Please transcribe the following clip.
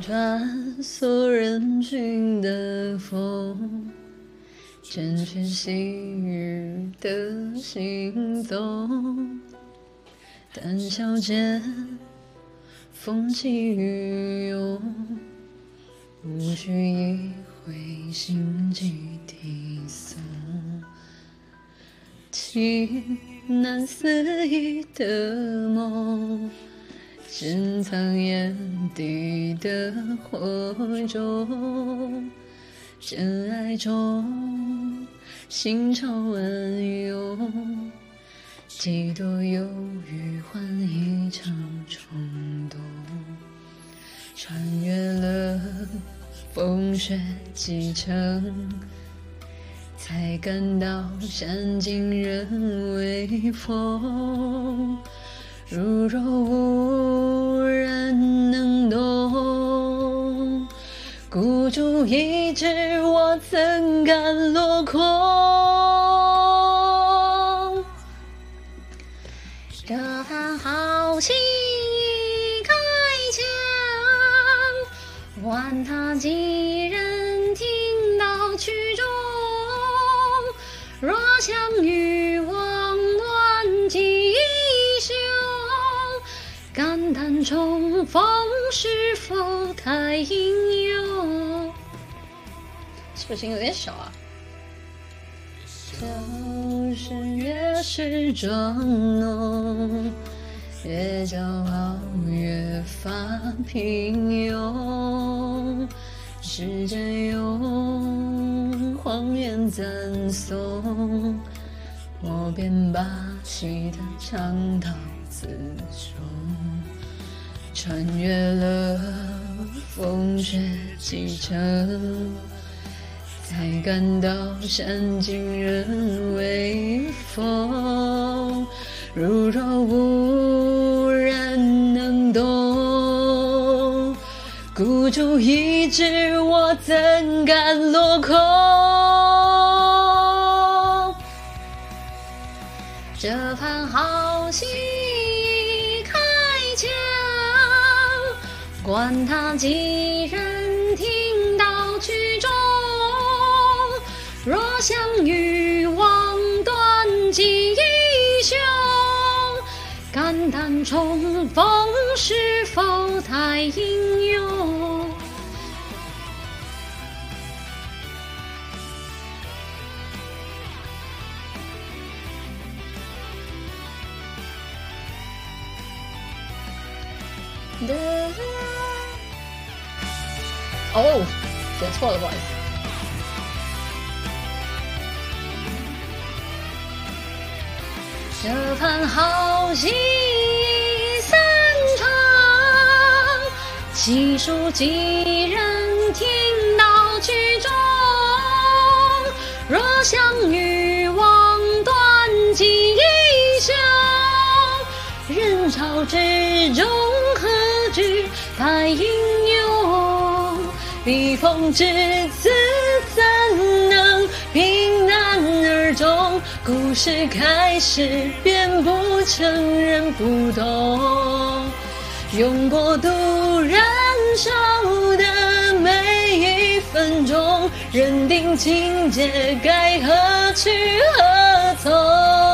穿梭人群的风，成全细雨的行踪。谈笑间，风起云涌，无需一回心悸啼诵。情难思议的梦。深藏眼底的火种，真爱中心潮暗涌，几多犹豫换一场冲动，穿越了风雪几程，才感到山尽人未逢。如若无一掷，我怎敢落空？这番豪情已开腔，管他几人听到曲终。若相遇望断机。肝胆重逢是否太英勇？是不是有点小啊？笑声越是装浓，越骄傲越发平庸。时间用谎言赞颂，我便霸气的唱到自首。穿越了风雪几程，才感到山尽人未逢。如若无人能懂，孤注一掷，我怎敢落空？这番好戏开腔。管他几人相遇望断机胸，肝胆重逢是否太英勇？哦，写错了，不好意思。这番好戏散场，细数几人听到曲终。若相遇望断机休，人潮之中何惧太英勇？笔锋至此，怎能？故事开始，便不承认不懂。用过度燃烧的每一分钟，认定情节该何去何从？